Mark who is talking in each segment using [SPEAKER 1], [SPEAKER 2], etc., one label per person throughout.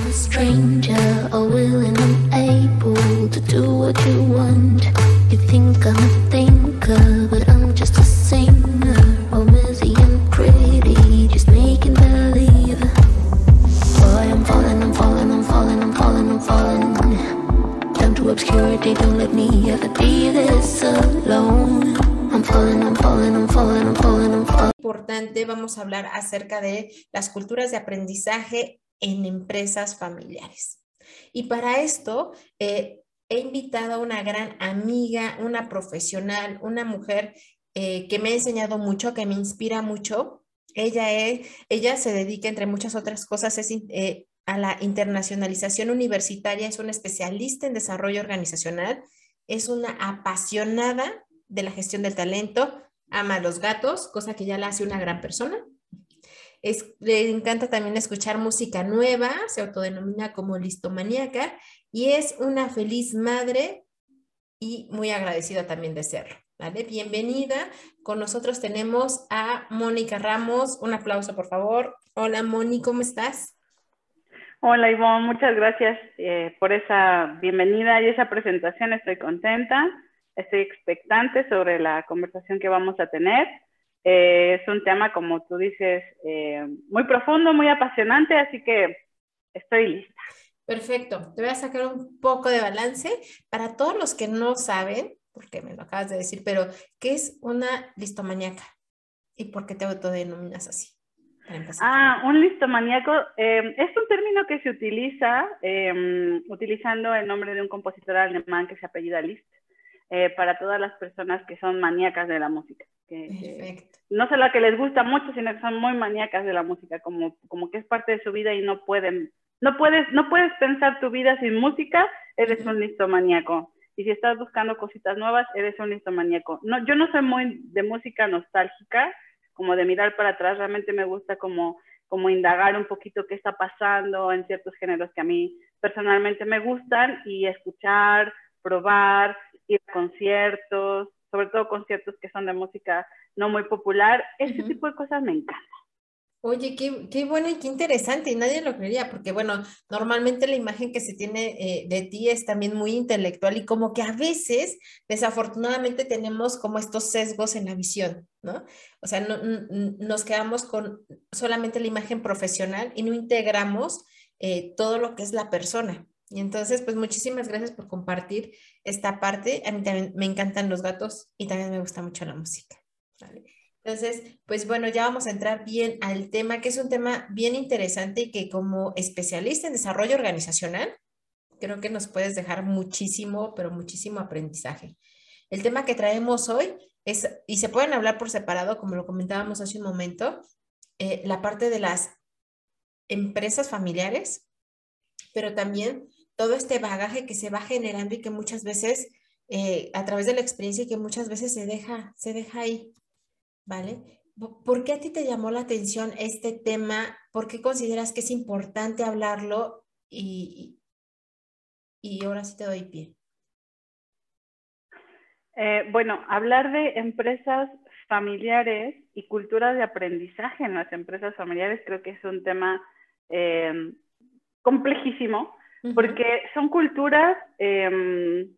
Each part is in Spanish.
[SPEAKER 1] a stranger, all willing and able to do what you want. You think I'm a thinker, but I'm just a singer. All busy and pretty, just making believe. Boy, I'm falling, I'm falling, I'm falling, I'm falling, I'm falling. Down to obscurity, don't let me ever be this alone. I'm falling, I'm falling, I'm falling, I'm falling, falling.
[SPEAKER 2] Importante, vamos a hablar acerca de las culturas de aprendizaje en empresas familiares. Y para esto eh, he invitado a una gran amiga, una profesional, una mujer eh, que me ha enseñado mucho, que me inspira mucho. Ella, es, ella se dedica, entre muchas otras cosas, es, eh, a la internacionalización universitaria, es una especialista en desarrollo organizacional, es una apasionada de la gestión del talento, ama los gatos, cosa que ya la hace una gran persona. Le encanta también escuchar música nueva, se autodenomina como listomaníaca y es una feliz madre y muy agradecida también de serlo. ¿vale? Bienvenida. Con nosotros tenemos a Mónica Ramos. Un aplauso, por favor. Hola, Mónica, ¿cómo estás?
[SPEAKER 3] Hola, Ivonne. Muchas gracias eh, por esa bienvenida y esa presentación. Estoy contenta. Estoy expectante sobre la conversación que vamos a tener. Eh, es un tema, como tú dices, eh, muy profundo, muy apasionante, así que estoy lista.
[SPEAKER 2] Perfecto. Te voy a sacar un poco de balance. Para todos los que no saben, porque me lo acabas de decir, pero ¿qué es una listomaníaca? ¿Y por qué te autodenominas así?
[SPEAKER 3] Ah, un listomaníaco eh, es un término que se utiliza eh, utilizando el nombre de un compositor alemán que se apellida Liszt eh, para todas las personas que son maníacas de la música. Que, no solo que les gusta mucho, sino que son muy maníacas de la música, como, como que es parte de su vida y no pueden, no puedes, no puedes pensar tu vida sin música, eres un listomaníaco. Y si estás buscando cositas nuevas, eres un listomaníaco. No, yo no soy muy de música nostálgica, como de mirar para atrás, realmente me gusta como, como indagar un poquito qué está pasando en ciertos géneros que a mí personalmente me gustan y escuchar, probar, ir a conciertos, sobre todo conciertos que son de música no muy popular, ese tipo de cosas me encantan.
[SPEAKER 2] Oye, qué, qué, bueno y qué interesante, y nadie lo creería, porque bueno, normalmente la imagen que se tiene eh, de ti es también muy intelectual y como que a veces, desafortunadamente, tenemos como estos sesgos en la visión, ¿no? O sea, no, nos quedamos con solamente la imagen profesional y no integramos eh, todo lo que es la persona. Y entonces, pues muchísimas gracias por compartir esta parte. A mí también me encantan los gatos y también me gusta mucho la música. Entonces, pues bueno, ya vamos a entrar bien al tema, que es un tema bien interesante y que como especialista en desarrollo organizacional, creo que nos puedes dejar muchísimo, pero muchísimo aprendizaje. El tema que traemos hoy es, y se pueden hablar por separado, como lo comentábamos hace un momento, eh, la parte de las empresas familiares, pero también todo este bagaje que se va generando y que muchas veces, eh, a través de la experiencia y que muchas veces se deja, se deja ahí, ¿vale? ¿Por qué a ti te llamó la atención este tema? ¿Por qué consideras que es importante hablarlo? Y, y ahora sí te doy pie.
[SPEAKER 3] Eh, bueno, hablar de empresas familiares y cultura de aprendizaje en las empresas familiares creo que es un tema eh, complejísimo porque son culturas, em,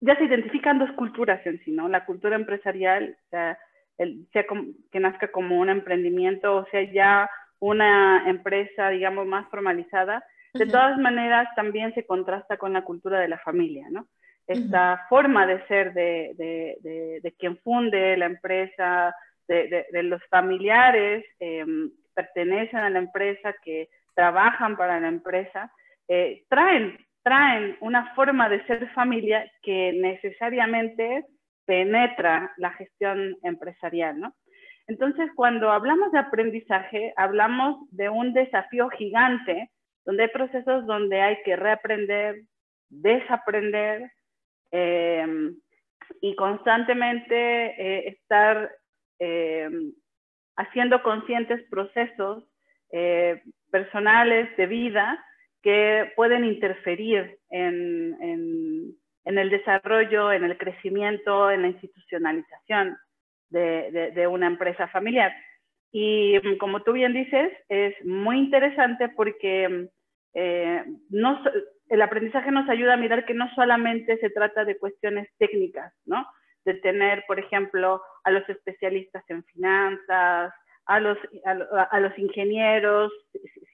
[SPEAKER 3] ya se identifican dos culturas en sí, ¿no? La cultura empresarial, sea, que nazca como un emprendimiento, o sea, ya una empresa, digamos, más formalizada, de todas maneras también se contrasta con la cultura de la familia, ¿no? Esta forma de ser de, de, de, quien funde la empresa, de, los familiares em, pertenecen a la empresa, que trabajan para la empresa, eh, traen, traen una forma de ser familia que necesariamente penetra la gestión empresarial, ¿no? Entonces, cuando hablamos de aprendizaje, hablamos de un desafío gigante, donde hay procesos donde hay que reaprender, desaprender em, y constantemente eh, estar em, haciendo conscientes procesos eh, personales de vida que pueden interferir en, el desarrollo, en el crecimiento, en la institucionalización de, una empresa familiar. Y como tú bien dices, es muy interesante porque eh, el aprendizaje nos ayuda a mirar que no solamente se trata de cuestiones técnicas, ¿no? De tener, por ejemplo, a los especialistas en finanzas, a los, a, los ingenieros,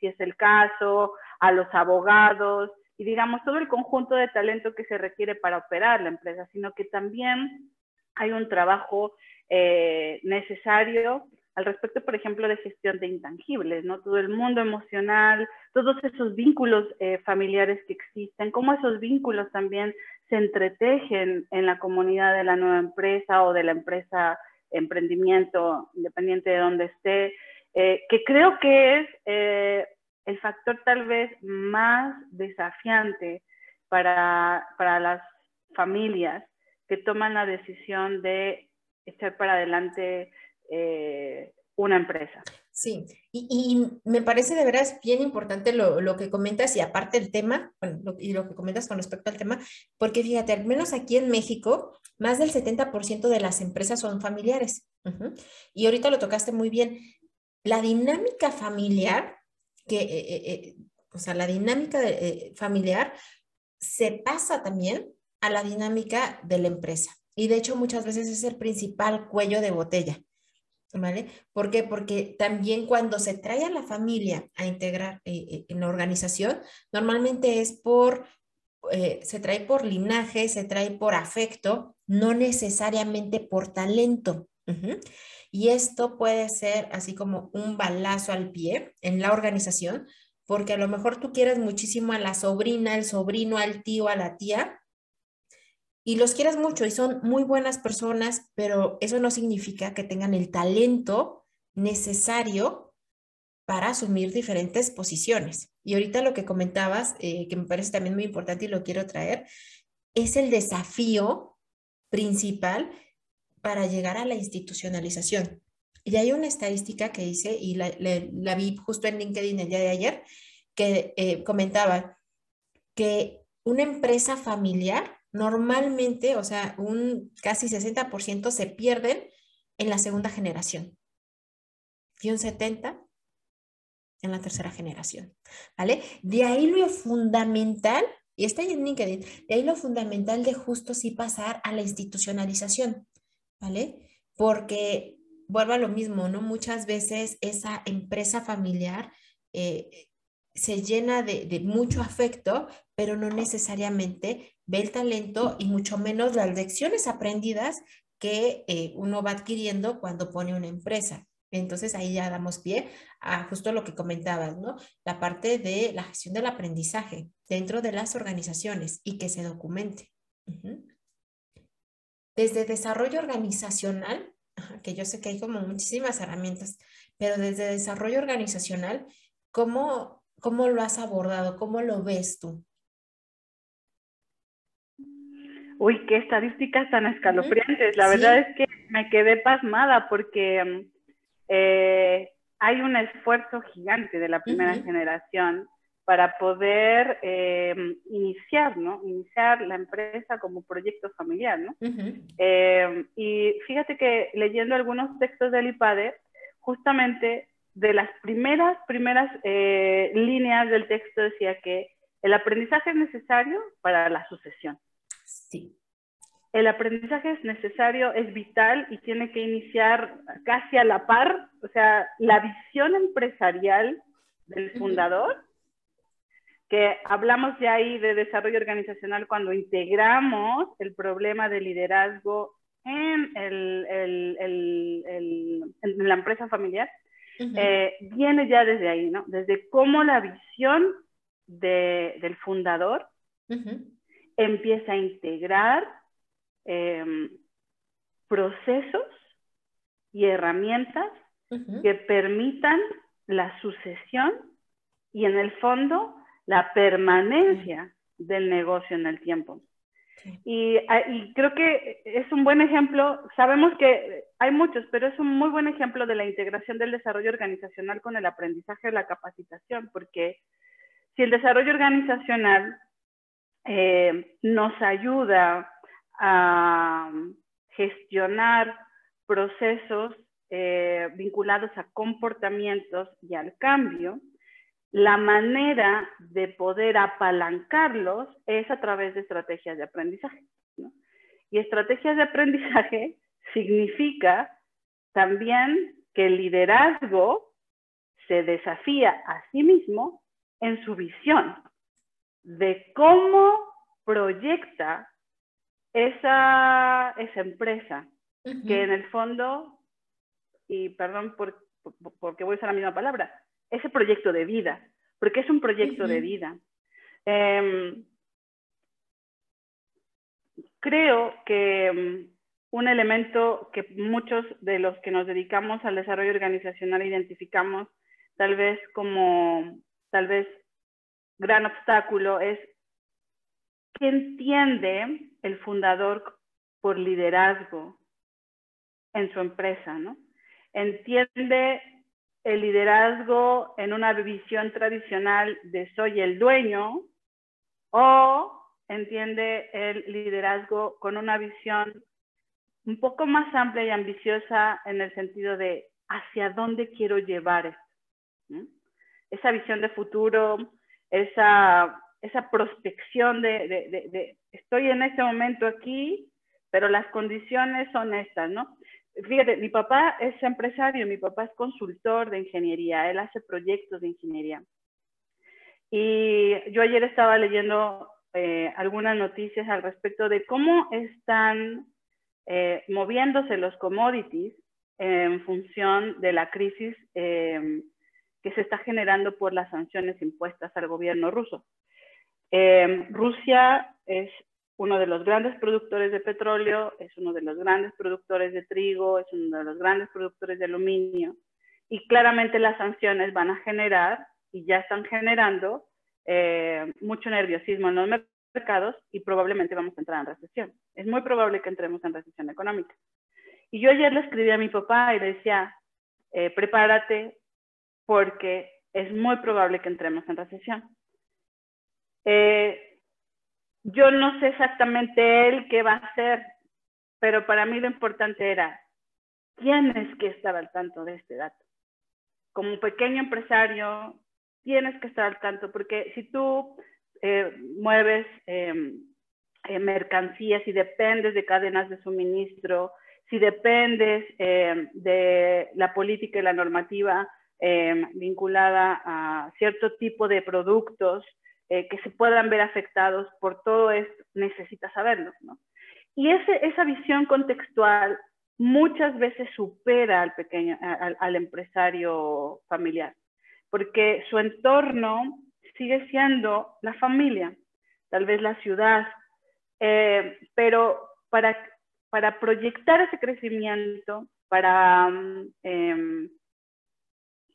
[SPEAKER 3] si es el caso, a los abogados, y digamos todo el conjunto de talento que se requiere para operar la empresa, sino que también hay un trabajo eh, necesario al respecto, por ejemplo, de gestión de intangibles, ¿no? Todo el mundo emocional, todos esos vínculos eh, familiares que existen, cómo esos vínculos también se entretejen en la comunidad de la nueva empresa o de la empresa emprendimiento, independiente de donde esté, eh, que creo que es eh, el factor tal vez más desafiante para, para las familias que toman la decisión de echar para adelante eh, una empresa.
[SPEAKER 2] Sí, y, me parece de veras bien importante lo, que comentas y aparte el tema, y lo que comentas con respecto al tema, porque fíjate, al menos aquí en México, más del 70% de las empresas son familiares. Y ahorita lo tocaste muy bien. La dinámica familiar, que, eh, eh, o sea, la dinámica familiar se pasa también a la dinámica de la empresa. Y de hecho muchas veces es el principal cuello de botella. ¿Vale? ¿Por qué? Porque también cuando se trae a la familia a integrar eh, eh, en la organización, normalmente es por, eh, se trae por linaje, se trae por afecto, no necesariamente por talento. Y esto puede ser así como un balazo al pie en la organización, porque a lo mejor tú quieres muchísimo a la sobrina, al sobrino, al tío, a la tía, y los quieres mucho y son muy buenas personas, pero eso no significa que tengan el talento necesario para asumir diferentes posiciones. Y ahorita lo que comentabas, eh, que me parece también muy importante y lo quiero traer, es el desafío principal para llegar a la institucionalización. Y hay una estadística que dice, y la, vi justo en LinkedIn el día de ayer, que eh, comentaba que una empresa familiar normalmente, o sea, un casi 60% se pierden en la segunda generación y un 70% en la tercera generación, ¿vale? De ahí lo fundamental, y está en LinkedIn, de ahí lo fundamental de justo sí pasar a la institucionalización, ¿vale? Porque vuelvo a lo mismo, ¿no? Muchas veces esa empresa familiar eh, se llena de, mucho afecto, pero no necesariamente ve el talento y mucho menos las lecciones aprendidas que eh, uno va adquiriendo cuando pone una empresa. Entonces ahí ya damos pie a justo lo que comentabas, ¿no? La parte de la gestión del aprendizaje dentro de las organizaciones y que se documente. Desde desarrollo organizacional, que yo sé que hay como muchísimas herramientas, pero desde desarrollo organizacional, ¿cómo, cómo lo has abordado? ¿Cómo lo ves tú?
[SPEAKER 3] Uy, qué estadísticas tan escalofriantes. La verdad es que me quedé pasmada porque eh, hay un esfuerzo gigante de la primera generación para poder eh, iniciar, ¿no? Iniciar la empresa como proyecto familiar, ¿no? Eh, y fíjate que leyendo algunos textos del IPADE, justamente de las primeras, primeras líneas del texto decía que el aprendizaje es necesario para la sucesión.
[SPEAKER 2] Sí.
[SPEAKER 3] El aprendizaje es necesario, es vital y tiene que iniciar casi a la par, o sea, la visión empresarial del fundador, que hablamos ya ahí de desarrollo organizacional cuando integramos el problema de liderazgo en, la empresa familiar, eh, viene ya desde ahí, ¿no? Desde cómo la visión del fundador empieza a integrar em, procesos y herramientas que permitan la sucesión y en el fondo la permanencia del negocio en el tiempo. Y, ah, y, creo que es un buen ejemplo, sabemos que hay muchos, pero es un muy buen ejemplo de la integración del desarrollo organizacional con el aprendizaje de la capacitación, porque si el desarrollo organizacional eh, nos ayuda a gestionar procesos eh, vinculados a comportamientos y al cambio, la manera de poder apalancarlos es a través de estrategias de aprendizaje. Y estrategias de aprendizaje significa también que el liderazgo se desafía a sí mismo en su visión de cómo proyecta esa, esa empresa, que en el fondo, y perdón por, porque voy a usar la misma palabra, ese proyecto de vida, porque es un proyecto de vida. Em, creo que em, un elemento que muchos de los que nos dedicamos al desarrollo organizacional identificamos tal vez como tal vez gran obstáculo es que entiende el fundador por liderazgo en su empresa, ¿no? Entiende el liderazgo en una visión tradicional de soy el dueño o entiende el liderazgo con una visión un poco más amplia y ambiciosa en el sentido de hacia dónde quiero llevar esto. Esa visión de futuro, esa, esa prospección de, estoy en este momento aquí, pero las condiciones son estas, ¿no? Fíjate, mi papá es empresario, mi papá es consultor de ingeniería, él hace proyectos de ingeniería. Y yo ayer estaba leyendo eh, algunas noticias al respecto de cómo están eh, moviéndose los commodities en función de la crisis eh, que se está generando por las sanciones impuestas al gobierno ruso. Rusia es uno de los grandes productores de petróleo, es uno de los grandes productores de trigo, es uno de los grandes productores de aluminio. Y claramente las sanciones van a generar, y ya están generando, eh, mucho nerviosismo en los mercados y probablemente vamos a entrar en recesión. Es muy probable que entremos en recesión económica. Y yo ayer le escribí a mi papá y le decía, eh, prepárate porque es muy probable que entremos en recesión. Eh, yo no sé exactamente él qué va a hacer, pero para mí lo importante era, tienes que estar al tanto de este dato. Como pequeño empresario, tienes que estar al tanto, porque si tú eh, mueves em, eh, mercancías y dependes de cadenas de suministro, si dependes em, de la política y la normativa em, vinculada a cierto tipo de productos, eh, que se puedan ver afectados por todo esto, necesita saberlo. ¿no? Y ese, esa visión contextual muchas veces supera al, pequeño, al, al empresario familiar, porque su entorno sigue siendo la familia, tal vez la ciudad, eh, pero para, para proyectar ese crecimiento, para eh,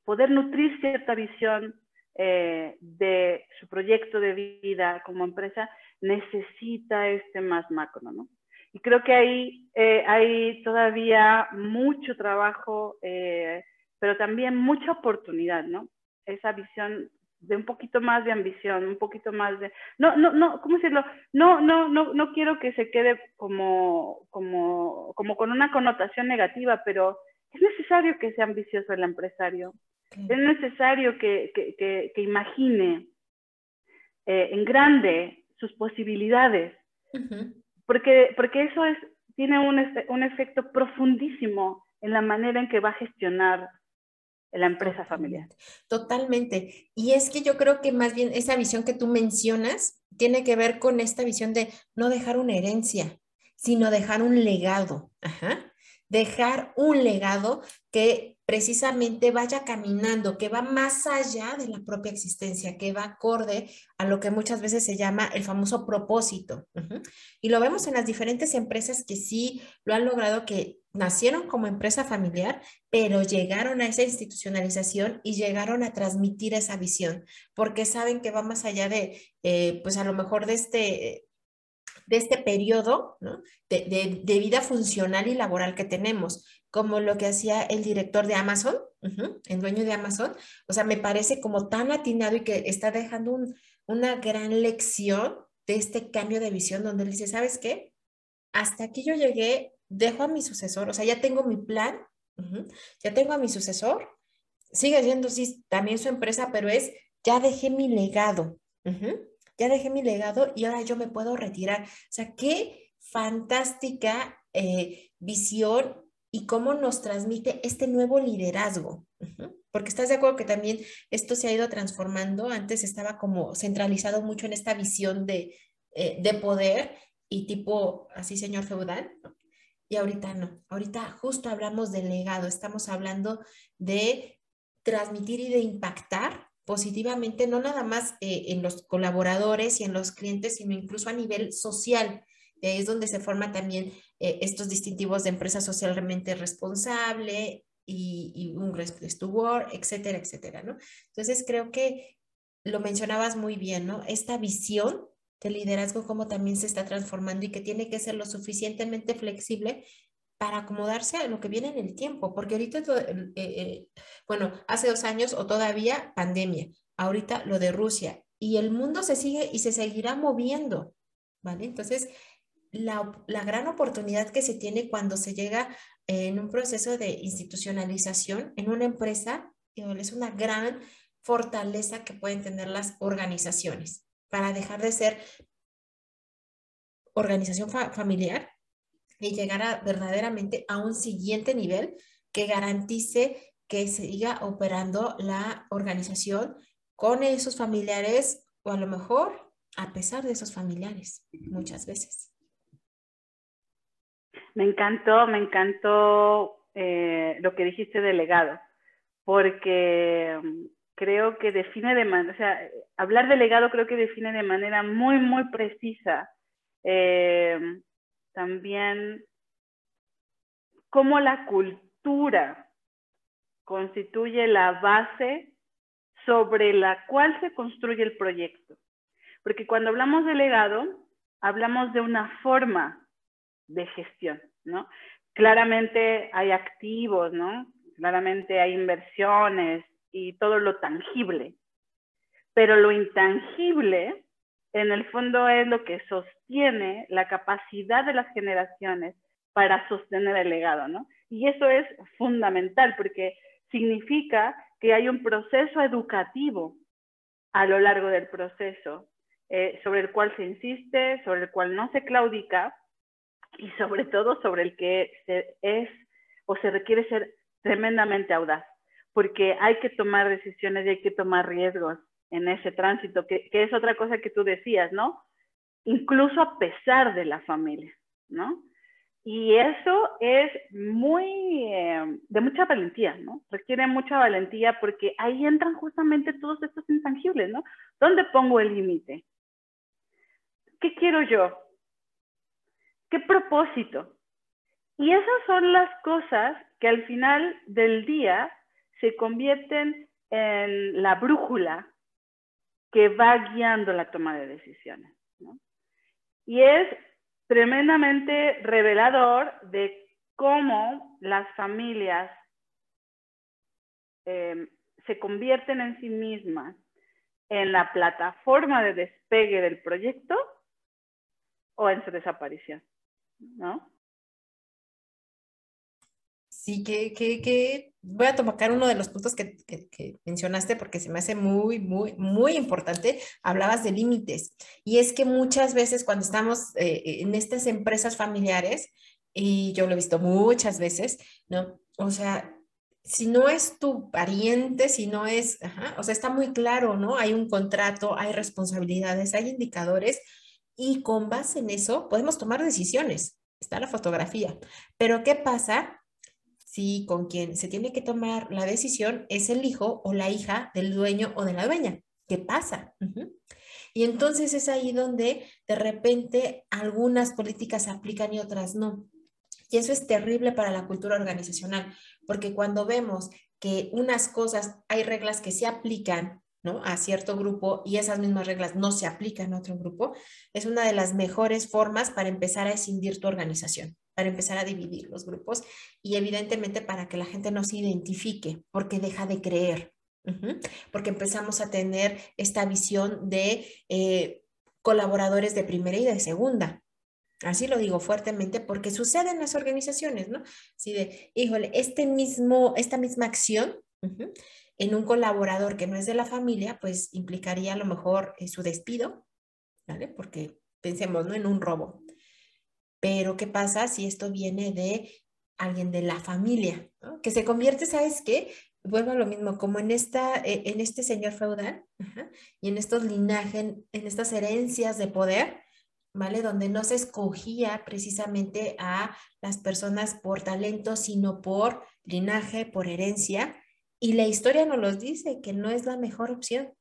[SPEAKER 3] poder nutrir cierta visión eh, de su proyecto de vida como empresa necesita este más macro, ¿no? Y creo que ahí eh, hay todavía mucho trabajo, eh, pero también mucha oportunidad, ¿no? Esa visión de un poquito más de ambición, un poquito más de, no, no, no, ¿cómo decirlo? No, no, no, no quiero que se quede como, como, como con una connotación negativa, pero es necesario que sea ambicioso el empresario, es necesario que, que, que, imagine eh, en grande sus posibilidades, porque, porque eso es, tiene un, un efecto profundísimo en la manera en que va a gestionar la empresa familiar.
[SPEAKER 2] Totalmente. Y es que yo creo que más bien esa visión que tú mencionas tiene que ver con esta visión de no dejar una herencia, sino dejar un legado. Ajá. Dejar un legado que precisamente vaya caminando, que va más allá de la propia existencia, que va acorde a lo que muchas veces se llama el famoso propósito. Y lo vemos en las diferentes empresas que sí lo han logrado, que nacieron como empresa familiar, pero llegaron a esa institucionalización y llegaron a transmitir esa visión, porque saben que va más allá de, eh, pues a lo mejor de este de este periodo de, de, vida funcional y laboral que tenemos, como lo que hacía el director de Amazon, el dueño de Amazon. O sea, me parece como tan atinado y que está dejando una gran lección de este cambio de visión donde él dice, ¿sabes qué? Hasta aquí yo llegué, dejo a mi sucesor, o sea, ya tengo mi plan ya tengo a mi sucesor, sigue siendo sí, también su empresa, pero es, ya dejé mi legado, ya dejé mi legado y ahora yo me puedo retirar. O sea, qué fantástica eh, visión y cómo nos transmite este nuevo liderazgo. Porque estás de acuerdo que también esto se ha ido transformando. Antes estaba como centralizado mucho en esta visión de, eh, de poder y tipo así, señor feudal. Y ahorita no. Ahorita justo hablamos de legado. Estamos hablando de transmitir y de impactar positivamente, no nada más eh, en los colaboradores y en los clientes, sino incluso a nivel social. es donde se forman también eh, estos distintivos de empresa socialmente responsable y, un Great Place to Work, etcétera, etcétera, ¿no? Entonces creo que lo mencionabas muy bien, ¿no? Esta visión de liderazgo como también se está transformando y que tiene que ser lo suficientemente flexible para acomodarse a lo que viene en el tiempo, porque ahorita, eh, eh, bueno, hace dos años o todavía pandemia, ahorita lo de Rusia, y el mundo se sigue y se seguirá moviendo, ¿vale? Entonces, la, la, gran oportunidad que se tiene cuando se llega en un proceso de institucionalización en una empresa es una gran fortaleza que pueden tener las organizaciones para dejar de ser organización familiar y llegar a, verdaderamente a un siguiente nivel que garantice que siga operando la organización con esos familiares o a lo mejor a pesar de esos familiares muchas veces.
[SPEAKER 3] Me encantó, me encantó eh, lo que dijiste de legado, porque mm, creo que define de manera, o sea, hablar de legado creo que define de manera muy, muy precisa eh, también cómo la cultura constituye la base sobre la cual se construye el proyecto. Porque cuando hablamos de legado, hablamos de una forma de gestión, ¿no? Claramente hay activos, ¿no? Claramente hay inversiones y todo lo tangible, pero lo intangible en el fondo es lo que sostiene la capacidad de las generaciones para sostener el legado, ¿no? Y eso es fundamental porque significa que hay un proceso educativo a lo largo del proceso eh, sobre el cual se insiste, sobre el cual no se claudica y sobre todo sobre el que se es o se requiere ser tremendamente audaz, porque hay que tomar decisiones y hay que tomar riesgos en ese tránsito, que, es otra cosa que tú decías, ¿no? Incluso a pesar de la familia, ¿no? Y eso es muy, eh, de mucha valentía, ¿no? Requiere mucha valentía porque ahí entran justamente todos estos intangibles, ¿no? ¿Dónde pongo el límite? ¿Qué quiero yo? ¿Qué propósito? Y esas son las cosas que al final del día se convierten en la brújula que va guiando la toma de decisiones. Y es tremendamente revelador de cómo las familias em, se convierten en sí mismas en la plataforma de despegue del proyecto o en su desaparición. ¿no?
[SPEAKER 2] Sí, que, que, voy a tocar uno de los puntos que, que, mencionaste porque se me hace muy, muy, muy importante. Hablabas de límites y es que muchas veces cuando estamos eh, en estas empresas familiares, y yo lo he visto muchas veces, ¿no? O sea, si no es tu pariente, si no es, o sea, está muy claro, ¿no? Hay un contrato, hay responsabilidades, hay indicadores y con base en eso podemos tomar decisiones. Está la fotografía. Pero ¿qué pasa si con quien se tiene que tomar la decisión es el hijo o la hija del dueño o de la dueña? ¿Qué pasa? Y entonces es ahí donde de repente algunas políticas se aplican y otras no. Y eso es terrible para la cultura organizacional, porque cuando vemos que unas cosas, hay reglas que se aplican a cierto grupo y esas mismas reglas no se aplican a otro grupo, es una de las mejores formas para empezar a escindir tu organización, para empezar a dividir los grupos y evidentemente para que la gente no se identifique porque deja de creer, porque empezamos a tener esta visión de eh, colaboradores de primera y de segunda. Así lo digo fuertemente porque sucede en las organizaciones, ¿no? Si de, híjole, este mismo, esta misma acción en un colaborador que no es de la familia, pues implicaría a lo mejor eh, su despido, ¿vale? Porque pensemos, ¿no? En un robo. Pero, ¿qué pasa si esto viene de alguien de la familia. Que se convierte, ¿sabes qué? Vuelvo a lo mismo, como en, esta, eh, en este señor feudal y en estos linajes, en estas herencias de poder, ¿vale? Donde no se escogía precisamente a las personas por talento, sino por linaje, por herencia. Y la historia nos los dice que no es la mejor opción.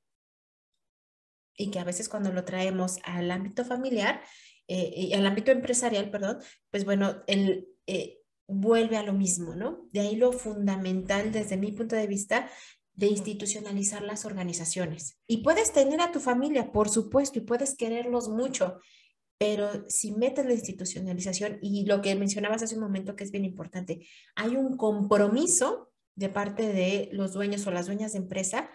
[SPEAKER 2] Y que a veces cuando lo traemos al ámbito familiar, eh, y al ámbito empresarial, perdón, pues bueno, el, eh, vuelve a lo mismo, ¿no? De ahí lo fundamental desde mi punto de vista de institucionalizar las organizaciones. Y puedes tener a tu familia, por supuesto, y puedes quererlos mucho, pero si metes la institucionalización y lo que mencionabas hace un momento que es bien importante, hay un compromiso de parte de los dueños o las dueñas de empresa,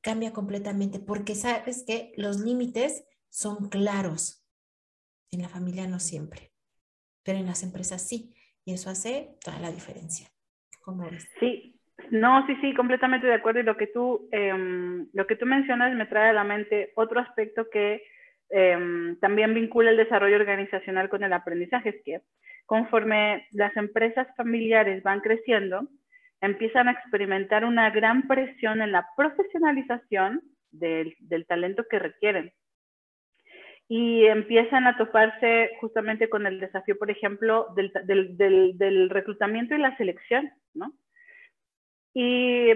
[SPEAKER 2] cambia completamente porque sabes que los límites son claros. En la familia no siempre, pero en las empresas sí, y eso hace toda la diferencia. ¿Cómo ves?
[SPEAKER 3] Sí, no, sí, sí, completamente de acuerdo. Y lo que tú, em, lo que tú mencionas me trae a la mente otro aspecto que Em, también vincula el desarrollo organizacional con el aprendizaje, es que conforme las empresas familiares van creciendo, empiezan a experimentar una gran presión en la profesionalización del, talento que requieren. Y empiezan a toparse justamente con el desafío, por ejemplo, del, del reclutamiento y la selección, ¿no? Y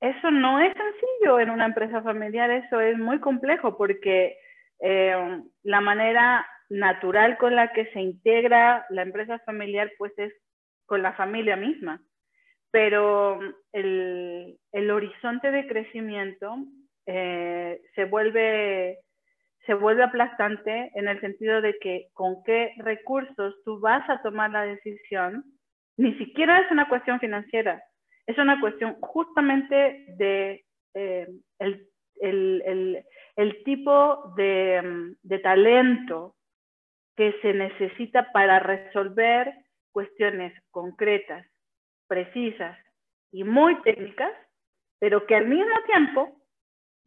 [SPEAKER 3] eso no es sencillo en una empresa familiar, eso es muy complejo porque eh, la manera natural con la que se integra la empresa familiar pues es con la familia misma, pero el, el horizonte de crecimiento eh, se, vuelve, se vuelve aplastante en el sentido de que con qué recursos tú vas a tomar la decisión, ni siquiera es una cuestión financiera, es una cuestión justamente de eh, el, el, el tipo de, talento que se necesita para resolver cuestiones concretas, precisas y muy técnicas, pero que al mismo tiempo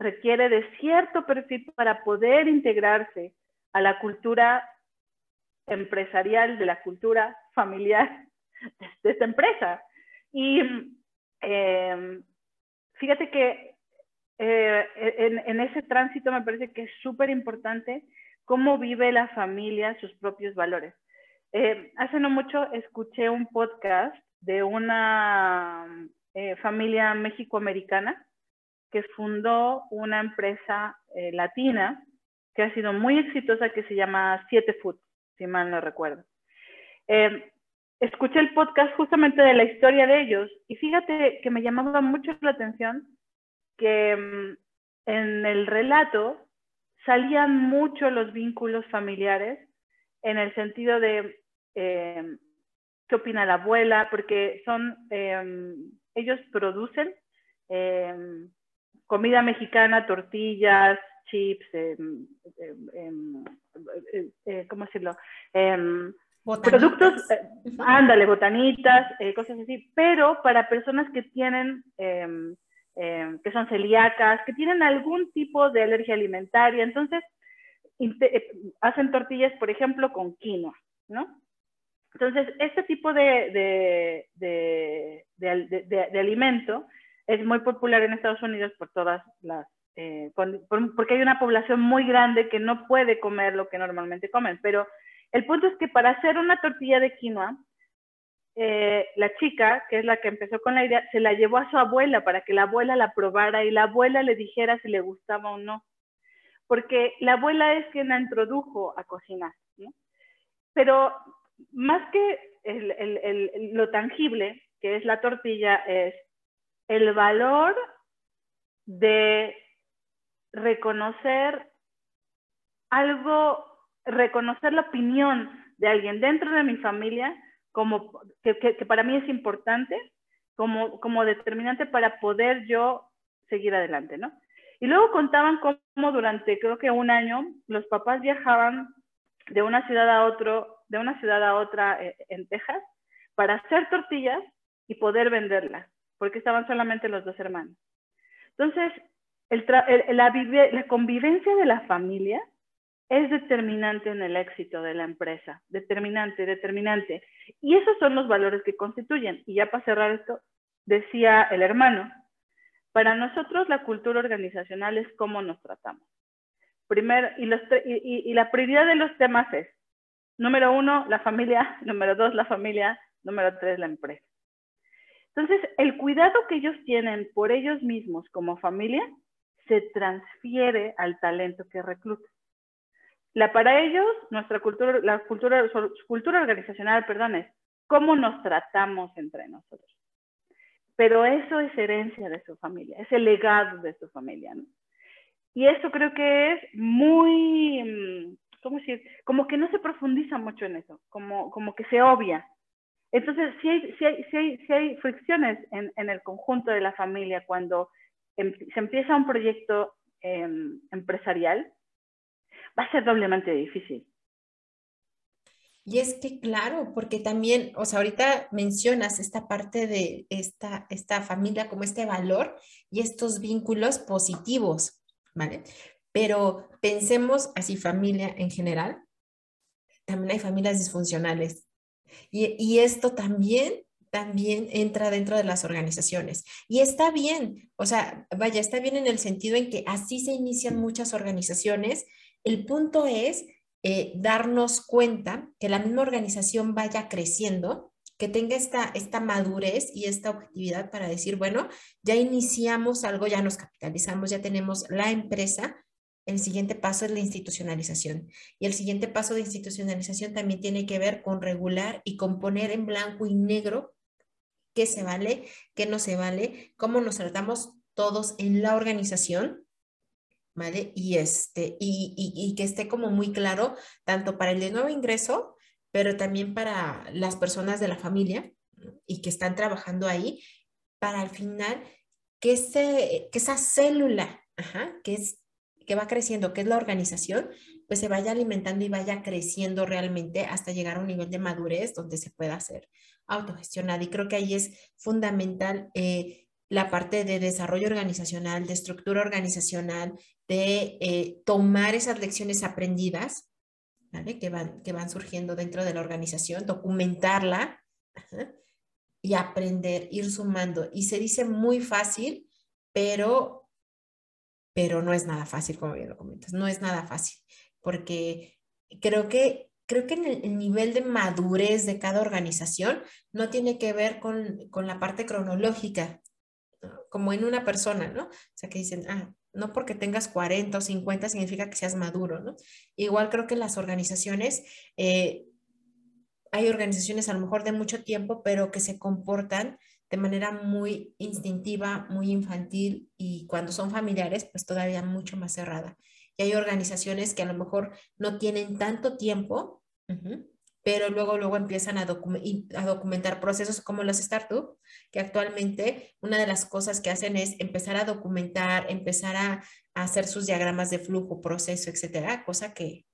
[SPEAKER 3] requiere de cierto perfil para poder integrarse a la cultura empresarial, de la cultura familiar de, esta empresa. Y eh, fíjate que eh, en, ese tránsito me parece que es súper importante cómo vive la familia sus propios valores. Eh, hace no mucho escuché un podcast de una eh, familia mexicoamericana que fundó una empresa latina que ha sido muy exitosa que se llama Siete Food, si mal no recuerdo. escuché el podcast justamente de la historia de ellos y fíjate que me llamaba mucho la atención que mm, en el relato salían mucho los vínculos familiares en el sentido de em, qué opina la abuela, porque son, ellos producen comida mexicana, tortillas, chips, eh, ¿cómo decirlo? productos, eh, ándale, botanitas, eh, cosas así, pero para personas que tienen que son celíacas, que tienen algún tipo de alergia alimentaria. Entonces, hacen tortillas, por ejemplo, con quinoa, ¿no? Entonces, este tipo de, de, de, alimento es muy popular en Estados Unidos por todas las, eh, porque hay una población muy grande que no puede comer lo que normalmente comen. Pero el punto es que para hacer una tortilla de quinoa, eh, la chica, que es la que empezó con la idea, se la llevó a su abuela para que la abuela la probara y la abuela le dijera si le gustaba o no. Porque la abuela es quien la introdujo a cocinar. Pero más que lo tangible, que es la tortilla, es el valor de reconocer algo, reconocer la opinión de alguien dentro de mi familia como, que, para mí es importante como, como determinante para poder yo seguir adelante, ¿no? Y luego contaban cómo durante creo que un año los papás viajaban de una ciudad a otro, de una ciudad a otra eh, en Texas para hacer tortillas y poder venderlas, porque estaban solamente los dos hermanos. Entonces, la, convivencia de la familia es determinante en el éxito de la empresa, determinante, determinante. Y esos son los valores que constituyen. Y ya para cerrar esto, decía el hermano, para nosotros la cultura organizacional es cómo nos tratamos. Primer, y, y, la prioridad de los temas es, número uno, la familia, número dos, la familia, número tres, la empresa. Entonces, el cuidado que ellos tienen por ellos mismos como familia se transfiere al talento que reclutan. La, para ellos, nuestra cultura, la cultura, organizacional, perdón, es cómo nos tratamos entre nosotros. Pero eso es herencia de su familia, es el legado de su familia. ¿no? Y eso creo que es muy, mm, ¿cómo decir? Como que no se profundiza mucho en eso, como, como que se obvia. Entonces, si hay, si hay, si hay, si hay fricciones en, en, el conjunto de la familia cuando em, se empieza un proyecto em, empresarial, va a ser doblemente difícil.
[SPEAKER 2] Y es que, claro, porque también, o sea, ahorita mencionas esta parte de esta, esta familia como este valor y estos vínculos positivos. ¿vale? Pero pensemos así, familia en general, también hay familias disfuncionales. Y, esto también, también entra dentro de las organizaciones. Y está bien, o sea, vaya, está bien en el sentido en que así se inician muchas organizaciones. El punto es eh, darnos cuenta que la misma organización vaya creciendo que tenga esta, esta madurez y esta objetividad para decir, bueno, ya iniciamos algo, ya nos capitalizamos, ya tenemos la empresa, el siguiente paso es la institucionalización. Y el siguiente paso de institucionalización también tiene que ver con regular y con poner en blanco y negro qué se vale, qué no se vale, cómo nos tratamos todos en la organización, ¿vale? Y, este, y, y que esté como muy claro, tanto para el de nuevo ingreso pero también para las personas de la familia y que están trabajando ahí, para al final que, ese, que esa célula que, es, que va creciendo, que es la organización, pues se vaya alimentando y vaya creciendo realmente hasta llegar a un nivel de madurez donde se pueda hacer autogestionada. Y creo que ahí es fundamental eh, la parte de desarrollo organizacional, de estructura organizacional, de eh, tomar esas lecciones aprendidas que, van, que van surgiendo dentro de la organización, documentarla y aprender, ir sumando. Y se dice muy fácil, pero, pero no es nada fácil, como bien lo comentas, no es nada fácil, porque creo que creo que en el, nivel de madurez de cada organización no tiene que ver con, con la parte cronológica, como en una persona, ¿no? O sea, que dicen, ah, no porque tengas 40 o 50 significa que seas maduro, ¿no? Igual creo que las organizaciones, eh, hay organizaciones a lo mejor de mucho tiempo, pero que se comportan de manera muy instintiva, muy infantil y cuando son familiares, pues todavía mucho más cerrada. Y hay organizaciones que a lo mejor no tienen tanto tiempo, pero luego, luego empiezan a, a documentar procesos como las startups, que actualmente una de las cosas que hacen es empezar a documentar, empezar a, hacer sus diagramas de flujo, proceso, etcétera, cosa que,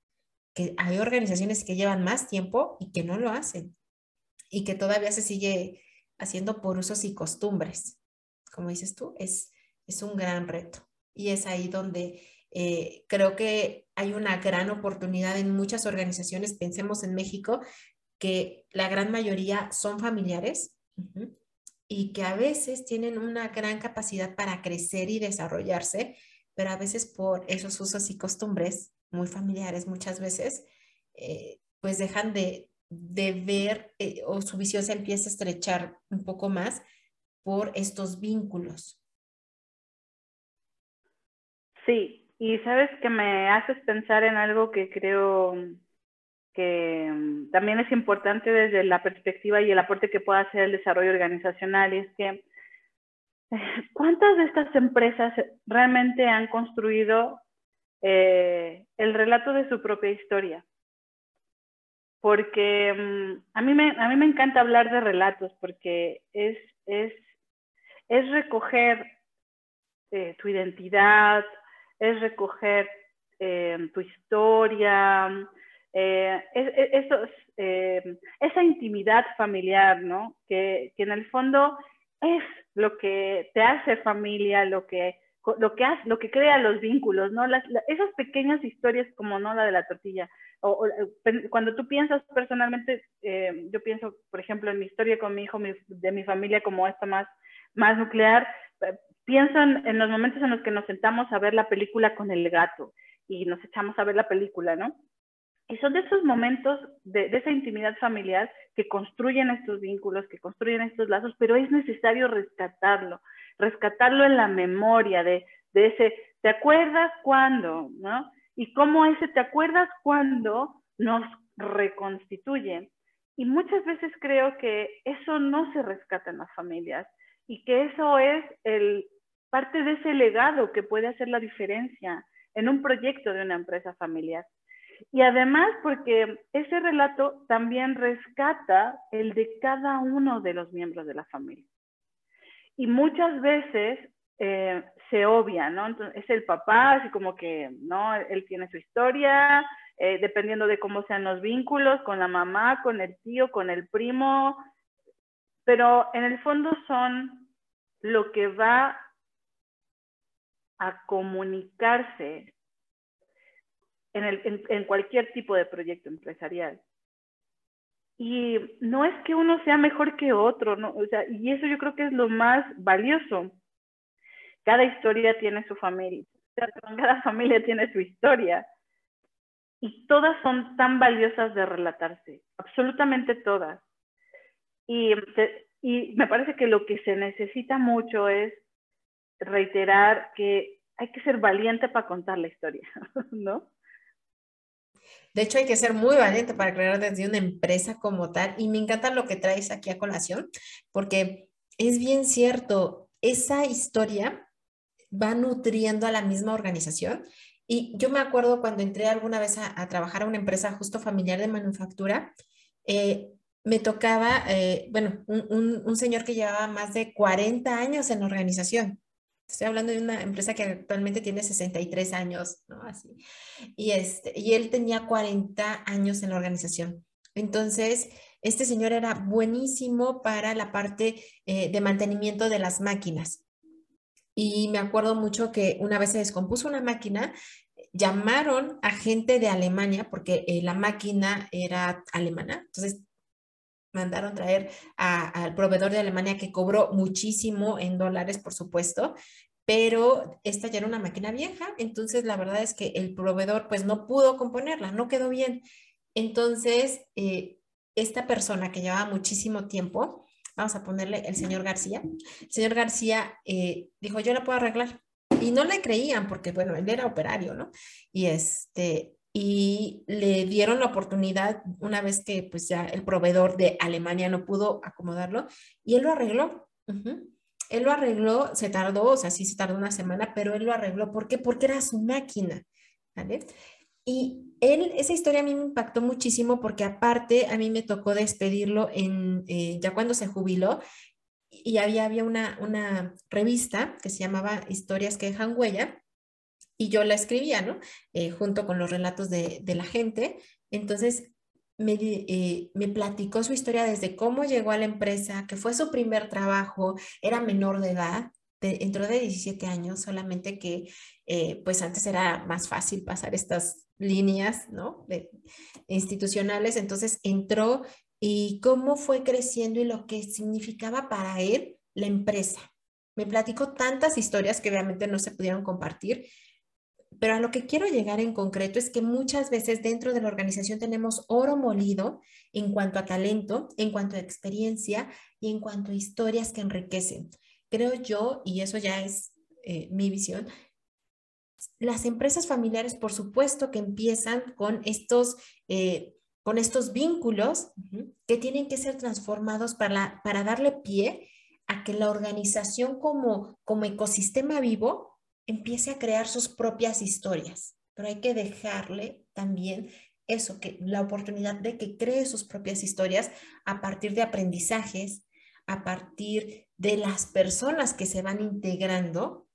[SPEAKER 2] que hay organizaciones que llevan más tiempo y que no lo hacen y que todavía se sigue haciendo por usos y costumbres. Como dices tú, es, es un gran reto y es ahí donde eh, creo que hay una gran oportunidad en muchas organizaciones, pensemos en México, que la gran mayoría son familiares y que a veces tienen una gran capacidad para crecer y desarrollarse, pero a veces por esos usos y costumbres muy familiares muchas veces, eh, pues dejan de, ver eh, o su visión se empieza a estrechar un poco más por estos vínculos.
[SPEAKER 3] Sí, y sabes que me haces pensar en algo que creo que mm, también es importante desde la perspectiva y el aporte que pueda hacer el desarrollo organizacional, es que ¿cuántas de estas empresas realmente han construido eh, el relato de su propia historia? Porque mm, a, mí me, a mí me encanta hablar de relatos porque es, es, es recoger eh, tu identidad, es recoger eh, tu historia, eh, eh, esa intimidad familiar, ¿no? Que, que, en el fondo es lo que te hace familia, lo que, lo que, hace, lo que crea los vínculos, ¿no? Las, esas pequeñas historias como, ¿no? La de la tortilla. O, cuando tú piensas personalmente, eh, yo pienso, por ejemplo, en mi historia con mi hijo, de mi familia como esta más, más nuclear, pienso en, en los momentos en los que nos sentamos a ver la película con el gato y nos echamos a ver la película, ¿no? Y son de esos momentos de, esa intimidad familiar que construyen estos vínculos, que construyen estos lazos, pero es necesario rescatarlo, rescatarlo en la memoria de, ese, ¿te acuerdas cuándo? ¿No? Y cómo ese, ¿te acuerdas cuándo nos reconstituye? Y muchas veces creo que eso no se rescata en las familias y que eso es el, parte de ese legado que puede hacer la diferencia en un proyecto de una empresa familiar. Y además porque ese relato también rescata el de cada uno de los miembros de la familia. Y muchas veces eh, se obvia, ¿no? Entonces, es el papá, así como que, ¿no? Él tiene su historia, eh, dependiendo de cómo sean los vínculos con la mamá, con el tío, con el primo, pero en el fondo son lo que va a comunicarse en, cualquier tipo de proyecto empresarial. Y no es que uno sea mejor que otro, ¿no? o sea, y eso yo creo que es lo más valioso. Cada historia tiene su familia, cada familia tiene su historia. Y todas son tan valiosas de relatarse, absolutamente todas. Y, y me parece que lo que se necesita mucho es reiterar que hay que ser valiente para contar la historia, ¿no?
[SPEAKER 2] De hecho, hay que ser muy valiente para crear desde una empresa como tal. Y me encanta lo que traes aquí a colación, porque es bien cierto, esa historia va nutriendo a la misma organización. Y yo me acuerdo cuando entré alguna vez a, trabajar a una empresa justo familiar de manufactura, eh, me tocaba, eh, bueno, un, un, señor que llevaba más de 40 años en la organización. Estoy hablando de una empresa que actualmente tiene 63 años, ¿no? Así. Y, este, y él tenía 40 años en la organización. Entonces, este señor era buenísimo para la parte eh, de mantenimiento de las máquinas. Y me acuerdo mucho que una vez se descompuso una máquina, llamaron a gente de Alemania, porque eh, la máquina era alemana. Entonces, mandaron traer al proveedor de Alemania que cobró muchísimo en dólares, por supuesto, pero esta ya era una máquina vieja, entonces la verdad es que el proveedor pues no pudo componerla, no quedó bien. Entonces, eh, esta persona que llevaba muchísimo tiempo, vamos a ponerle el señor García, el señor García eh, dijo, yo la puedo arreglar. Y no le creían porque, bueno, él era operario, ¿no? Y este, y le dieron la oportunidad una vez que pues ya el proveedor de Alemania no pudo acomodarlo y él lo arregló. Él lo arregló, se tardó, o sea, sí se tardó una semana, pero él lo arregló. ¿Por qué? Porque era su máquina, ¿vale? Y él, esa historia a mí me impactó muchísimo porque aparte a mí me tocó despedirlo en, eh, ya cuando se jubiló y había, había una, una revista que se llamaba Historias que dejan huella y yo la escribía, ¿no? Eh, junto con los relatos de, la gente. Entonces, me, eh, me, platicó su historia desde cómo llegó a la empresa, que fue su primer trabajo, era menor de edad, entró de 17 años, solamente que eh, pues antes era más fácil pasar estas líneas, ¿no? institucionales, entonces entró y cómo fue creciendo y lo que significaba para él la empresa. Me platicó tantas historias que obviamente no se pudieron compartir, pero a lo que quiero llegar en concreto es que muchas veces dentro de la organización tenemos oro molido en cuanto a talento, en cuanto a experiencia y en cuanto a historias que enriquecen. Creo yo, y eso ya es eh, mi visión, las empresas familiares, por supuesto, que empiezan con estos, eh, con estos vínculos que tienen que ser transformados para, para darle pie a que la organización como, como ecosistema vivo empiece a crear sus propias historias, pero hay que dejarle también eso, que la oportunidad de que cree sus propias historias a partir de aprendizajes, a partir de las personas que se van integrando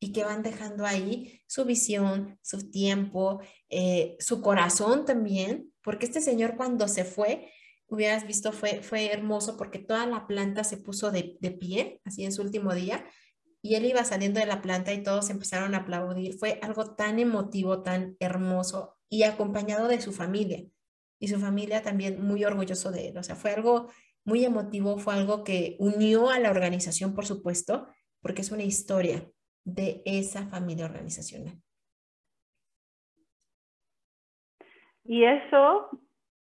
[SPEAKER 2] y que van dejando ahí su visión, su tiempo, eh, su corazón también, porque este señor cuando se fue, hubieras visto, fue, fue hermoso porque toda la planta se puso de, de pie, así en su último día, y él iba saliendo de la planta y todos empezaron a aplaudir. Fue algo tan emotivo, tan hermoso y acompañado de su familia. Y su familia también muy orgulloso de él. O sea, fue algo muy emotivo, fue algo que unió a la organización, por supuesto, porque es una historia de esa familia organizacional.
[SPEAKER 3] Y eso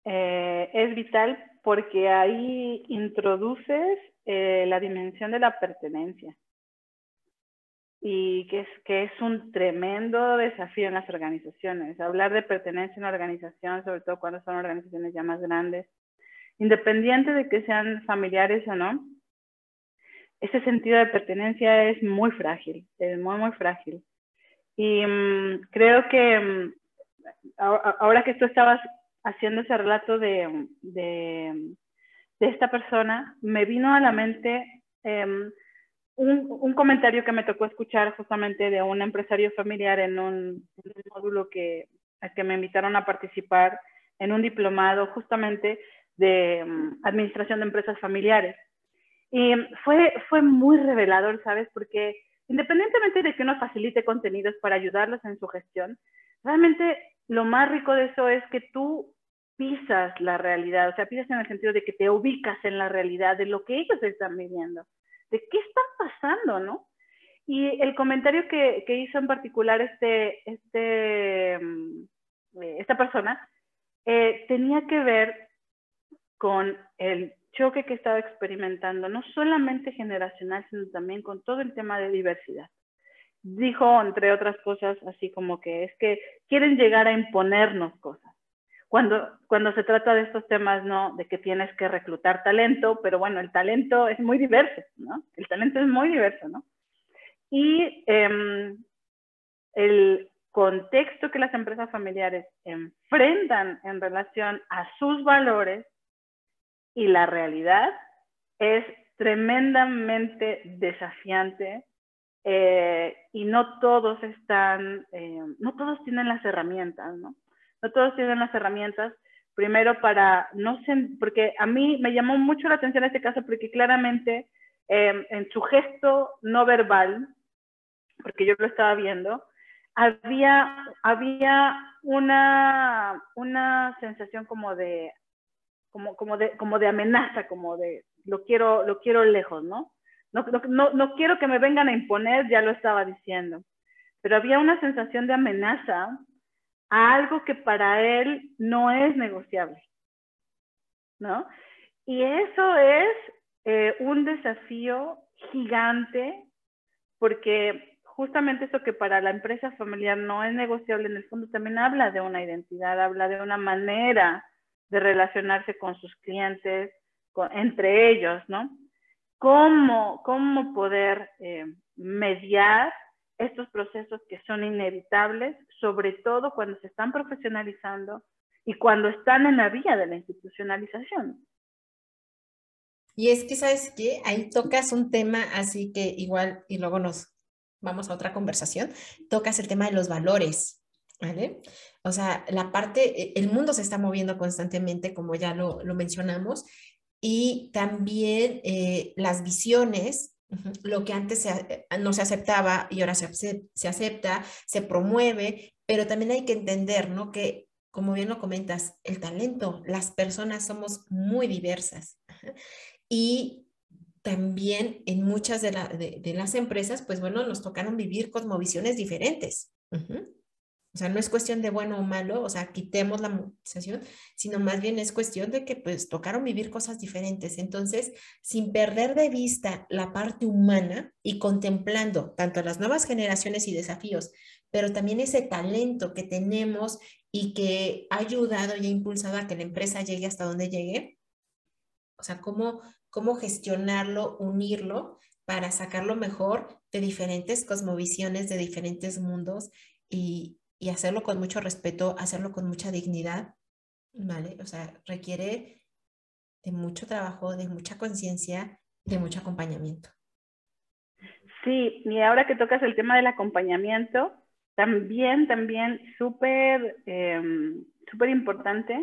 [SPEAKER 3] eh, es vital porque ahí introduces eh, la dimensión de la pertenencia y que es, que es un tremendo desafío en las organizaciones. Hablar de pertenencia en una organización, sobre todo cuando son organizaciones ya más grandes, independiente de que sean familiares o no, ese sentido de pertenencia es muy frágil, es muy, muy frágil. Y mm, creo que mm, ahora que tú estabas haciendo ese relato de, de, de esta persona, me vino a la mente em, un, un, comentario que me tocó escuchar justamente de un empresario familiar en un, módulo que, que me invitaron a participar en un diplomado justamente de um, administración de empresas familiares. Y fue, fue muy revelador, ¿sabes? Porque independientemente de que uno facilite contenidos para ayudarlos en su gestión, realmente lo más rico de eso es que tú pisas la realidad, o sea, pisas en el sentido de que te ubicas en la realidad de lo que ellos están viviendo de qué están pasando, ¿no? Y el comentario que, que hizo en particular este, este, mm, eh, esta persona eh, tenía que ver con el choque que estaba experimentando, no solamente generacional, sino también con todo el tema de diversidad. Dijo, entre otras cosas, así como que es que quieren llegar a imponernos cosas cuando, cuando se trata de estos temas, ¿no? De que tienes que reclutar talento, pero bueno, el talento es muy diverso, ¿no? El talento es muy diverso, ¿no? Y eh, el contexto que las empresas familiares enfrentan en relación a sus valores y la realidad es tremendamente desafiante eh, y no todos están, eh, no todos tienen las herramientas, ¿no? No todos tienen las herramientas. Primero para, no sé, porque a mí me llamó mucho la atención este caso porque claramente em, en su gesto no verbal, porque yo lo estaba viendo, había, había una, una sensación como de, como, como, de, como de amenaza, como de lo quiero, lo quiero lejos, ¿no? No, no, no quiero que me vengan a imponer, ya lo estaba diciendo. Pero había una sensación de amenaza a algo que para él no es negociable, ¿no? Y eso es eh, un desafío gigante porque justamente eso que para la empresa familiar no es negociable en el fondo también habla de una identidad, habla de una manera de relacionarse con sus clientes, entre ellos, ¿no? ¿Cómo, cómo poder eh, mediar estos procesos que son inevitables, sobre todo cuando se están profesionalizando y cuando están en la vía de la institucionalización.
[SPEAKER 2] Y es que, ¿sabes qué? Ahí tocas un tema así que igual, y luego nos vamos a otra conversación, tocas el tema de los valores, ¿vale? O sea, la parte, e, el mundo se está moviendo constantemente, como ya lo, lo mencionamos, y también eh, las visiones lo que antes eh, no se aceptaba y ahora se, acepta, se promueve, pero también hay que entender, ¿no? Que, como bien lo comentas, el talento, las personas somos muy diversas. Y también en muchas de, las empresas, pues bueno, nos tocaron vivir cosmovisiones diferentes. O sea, no es cuestión de bueno o malo, o sea, quitemos la movilización, sino más bien es cuestión de que pues tocaron vivir cosas diferentes. Entonces, sin perder de vista la parte humana y contemplando tanto las nuevas generaciones y desafíos, pero también ese talento que tenemos y que ha ayudado y ha impulsado a que la empresa llegue hasta donde llegue, o sea, cómo, cómo gestionarlo, unirlo para sacarlo mejor de diferentes cosmovisiones, de diferentes mundos y, y hacerlo con mucho respeto, hacerlo con mucha dignidad, ¿vale? O sea, requiere de mucho trabajo, de mucha conciencia, de mucho acompañamiento.
[SPEAKER 3] Sí, y ahora que tocas el tema del acompañamiento, también, también súper, em, súper importante,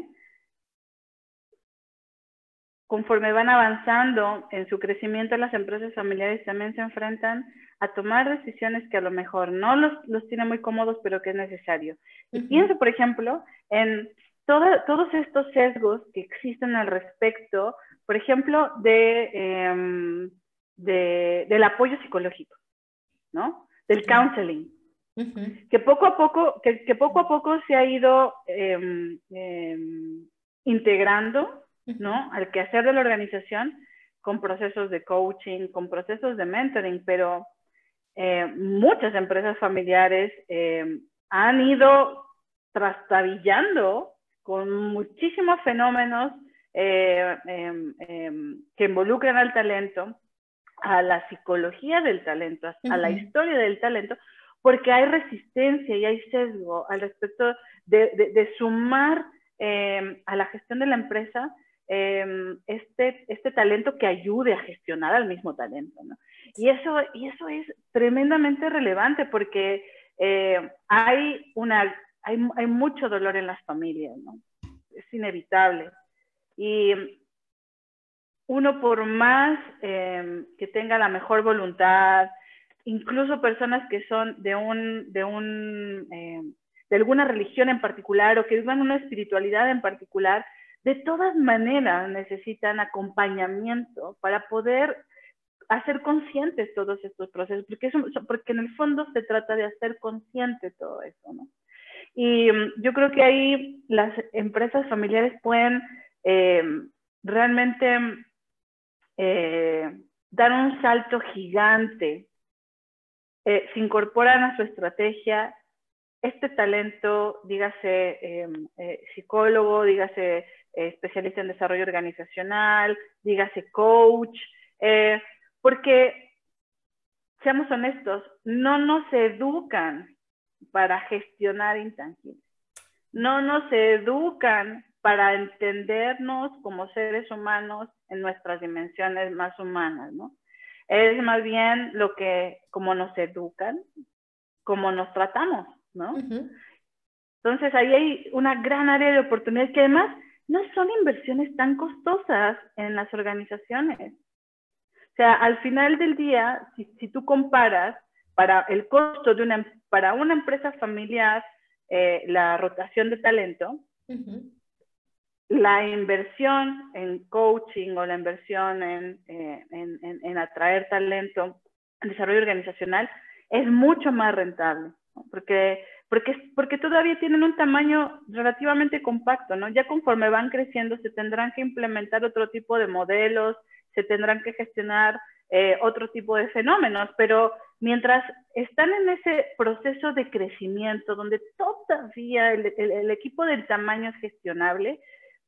[SPEAKER 3] conforme van avanzando en su crecimiento, las empresas familiares también se enfrentan a tomar decisiones que a lo mejor no los, los tiene muy cómodos, pero que es necesario. Y pienso, por ejemplo, en todos estos sesgos que existen al respecto, por ejemplo, de, em, de del apoyo psicológico, ¿no? Del counseling que poco a poco, que, que, poco a poco se ha ido eh, eh, integrando, ¿no? Al quehacer de la organización con procesos de coaching, con procesos de mentoring, pero eh, muchas empresas familiares em, han ido trastabillando con muchísimos fenómenos eh, em, que involucran al talento, a la psicología del talento, a la historia del talento, porque hay resistencia y hay sesgo al respecto de, sumar eh, a la gestión de la empresa eh, este, este talento que ayude a gestionar al mismo talento. ¿no? Y, eso, y eso es tremendamente relevante porque eh, hay, una, hay, hay, mucho dolor en las familias, ¿no? es inevitable. Y uno por más que tenga la mejor voluntad, incluso personas que son de un, de un, eh, de alguna religión en particular o que vivan una espiritualidad en particular, de todas maneras necesitan acompañamiento para poder hacer conscientes todos estos procesos, porque, porque en el fondo se trata de hacer consciente todo eso, ¿no? Y mm, yo creo que ahí las empresas familiares pueden eh, realmente eh, dar un salto gigante eh, se incorporan a su estrategia este talento, dígase em, eh, psicólogo, dígase especialista en desarrollo organizacional, dígase coach, porque, seamos honestos, no nos educan para gestionar intangibles, no nos educan para entendernos como seres humanos en nuestras dimensiones más humanas, ¿no? es más bien lo que, como nos educan, como nos tratamos, ¿no? Entonces ahí hay una gran área de oportunidades que además no son inversiones tan costosas en las organizaciones. O sea, al final del día, si, si tú comparas para el costo de una, para una empresa familiar, eh, la rotación de talento, la inversión en coaching o la inversión en, eh, en, en, atraer talento, en desarrollo organizacional, es mucho más rentable, porque, porque, todavía tienen un tamaño relativamente compacto, ¿no? Ya conforme van creciendo se tendrán que implementar otro tipo de modelos, se tendrán que gestionar eh, otro tipo de fenómenos, pero mientras están en ese proceso de crecimiento, donde todavía el, el equipo del tamaño es gestionable,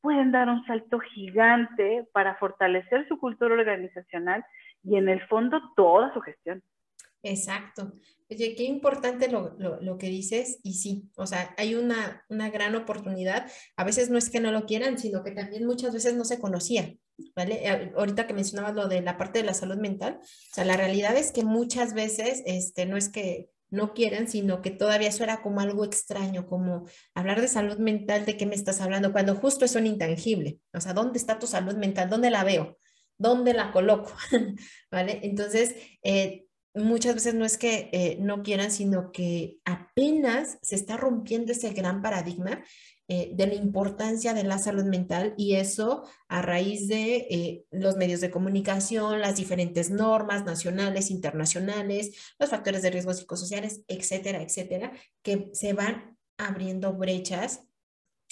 [SPEAKER 3] pueden dar un salto gigante para fortalecer su cultura organizacional y en el fondo toda su gestión.
[SPEAKER 2] Exacto. Oye, qué importante lo, lo, que dices y sí, o sea, hay una, una, gran oportunidad. A veces no es que no lo quieran, sino que también muchas veces no se conocía, ¿vale? Eh, ahorita que mencionabas lo de la parte de la salud mental, o sea, la realidad es que muchas veces, este, no es que no quieran, sino que todavía eso era como algo extraño, como hablar de salud mental, ¿de qué me estás hablando? Cuando justo es un intangible, o sea, ¿dónde está tu salud mental? ¿Dónde la veo? ¿Dónde la coloco? ¿Vale? Entonces, eh, muchas veces no es que eh, no quieran, sino que apenas se está rompiendo ese gran paradigma eh, de la importancia de la salud mental y eso a raíz de eh, los medios de comunicación, las diferentes normas nacionales, internacionales, los factores de riesgo psicosociales, etcétera, etcétera, que se van abriendo brechas,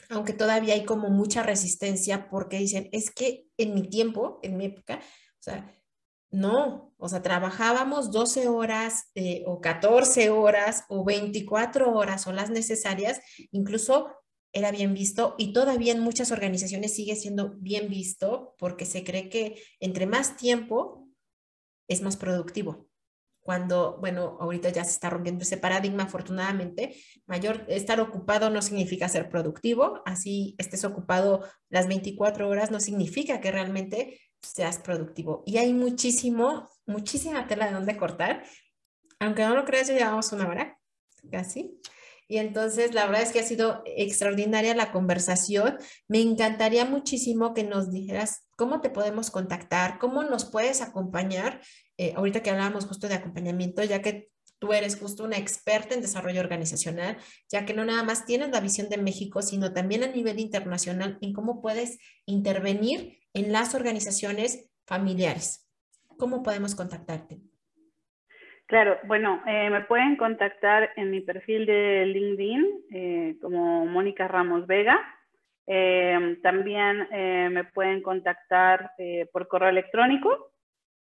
[SPEAKER 2] aunque todavía hay como mucha resistencia porque dicen, es que en mi tiempo, en mi época, o sea, no, o sea, trabajábamos 12 horas eh, o 14 horas o 24 horas o las necesarias, incluso era bien visto y todavía en muchas organizaciones sigue siendo bien visto porque se cree que entre más tiempo es más productivo. Cuando, bueno, ahorita ya se está rompiendo ese paradigma, afortunadamente, mayor estar ocupado no significa ser productivo, así estés ocupado las 24 horas no significa que realmente seas productivo. Y hay muchísimo, muchísima tela de donde cortar Aunque no lo creas, ya llevamos una hora, casi. Y entonces, la verdad es que ha sido extraordinaria la conversación. Me encantaría muchísimo que nos dijeras cómo te podemos contactar, cómo nos puedes acompañar. Eh, ahorita que hablábamos justo de acompañamiento, ya que tú eres justo una experta en desarrollo organizacional, ya que no nada más tienes la visión de México, sino también a nivel internacional en cómo puedes intervenir en las organizaciones familiares. ¿Cómo podemos contactarte?
[SPEAKER 3] Claro, bueno, eh, me pueden contactar en mi perfil de LinkedIn eh, como Mónica Ramos Vega. Eh, también me pueden contactar por correo electrónico,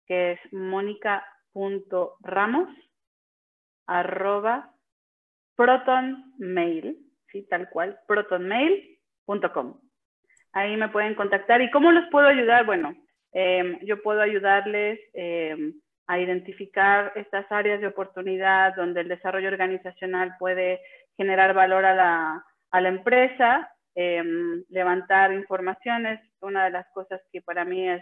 [SPEAKER 3] que es mónica.ramos arroba protonmail, ¿sí? tal cual, protonmail.com. Ahí me pueden contactar. ¿Y cómo los puedo ayudar? Bueno, yo puedo ayudarles a identificar estas áreas de oportunidad donde el desarrollo organizacional puede generar valor a la, a la empresa, em, levantar informaciones, una de las cosas que para mí es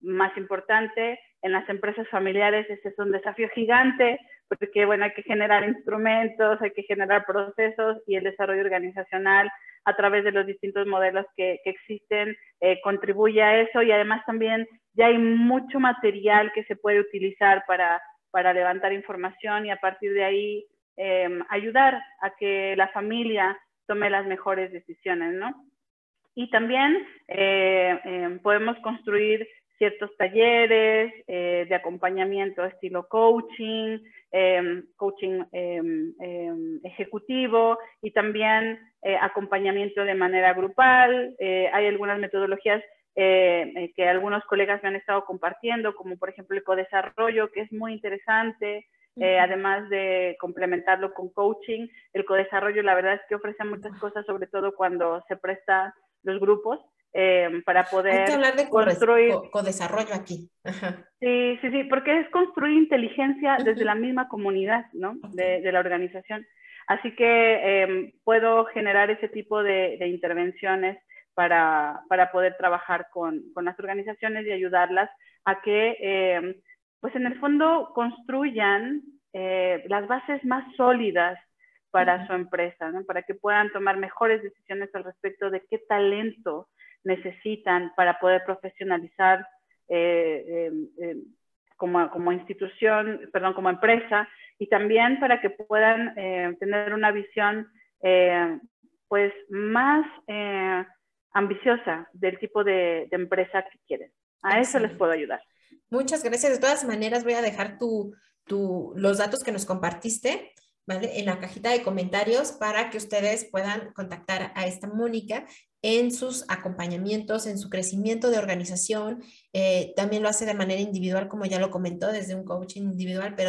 [SPEAKER 3] más importante en las empresas familiares, ese es un desafío gigante, porque bueno, hay que generar instrumentos, hay que generar procesos y el desarrollo organizacional a través de los distintos modelos que, que existen eh, contribuye a eso y además también ya hay mucho material que se puede utilizar para, para levantar información y a partir de ahí em, ayudar a que la familia tome las mejores decisiones, ¿no? Y también eh, em, podemos construir ciertos talleres eh, de acompañamiento estilo coaching, em, coaching ejecutivo y también eh, acompañamiento de manera grupal. hay algunas metodologías eh, eh, que algunos colegas me han estado compartiendo, como por ejemplo el codesarrollo, que es muy interesante, eh, además de complementarlo con coaching. El codesarrollo, la verdad es que ofrece muchas cosas, sobre todo cuando se presta los grupos. Para poder
[SPEAKER 2] Hay que hablar de construir codesarrollo aquí.
[SPEAKER 3] Sí, sí, sí, porque es construir inteligencia desde la misma comunidad, ¿no? De, de, la organización. Así que em, puedo generar ese tipo de, de intervenciones para, para poder trabajar con, con, las organizaciones y ayudarlas a que, eh, pues en el fondo, construyan eh, las bases más sólidas para su empresa, ¿no? para que puedan tomar mejores decisiones al respecto de qué talento necesitan para poder profesionalizar eh, como, como, institución, perdón, como empresa, y también para que puedan tener una visión pues más ambiciosa del tipo de, empresa que quieren. A eso les puedo ayudar.
[SPEAKER 2] Muchas gracias. De todas maneras, voy a dejar tu, tu, los datos que nos compartiste ¿vale? en la cajita de comentarios para que ustedes puedan contactar a esta Mónica en sus acompañamientos, en su crecimiento de organización. Eh, también lo hace de manera individual, como ya lo comentó, desde un coaching individual, pero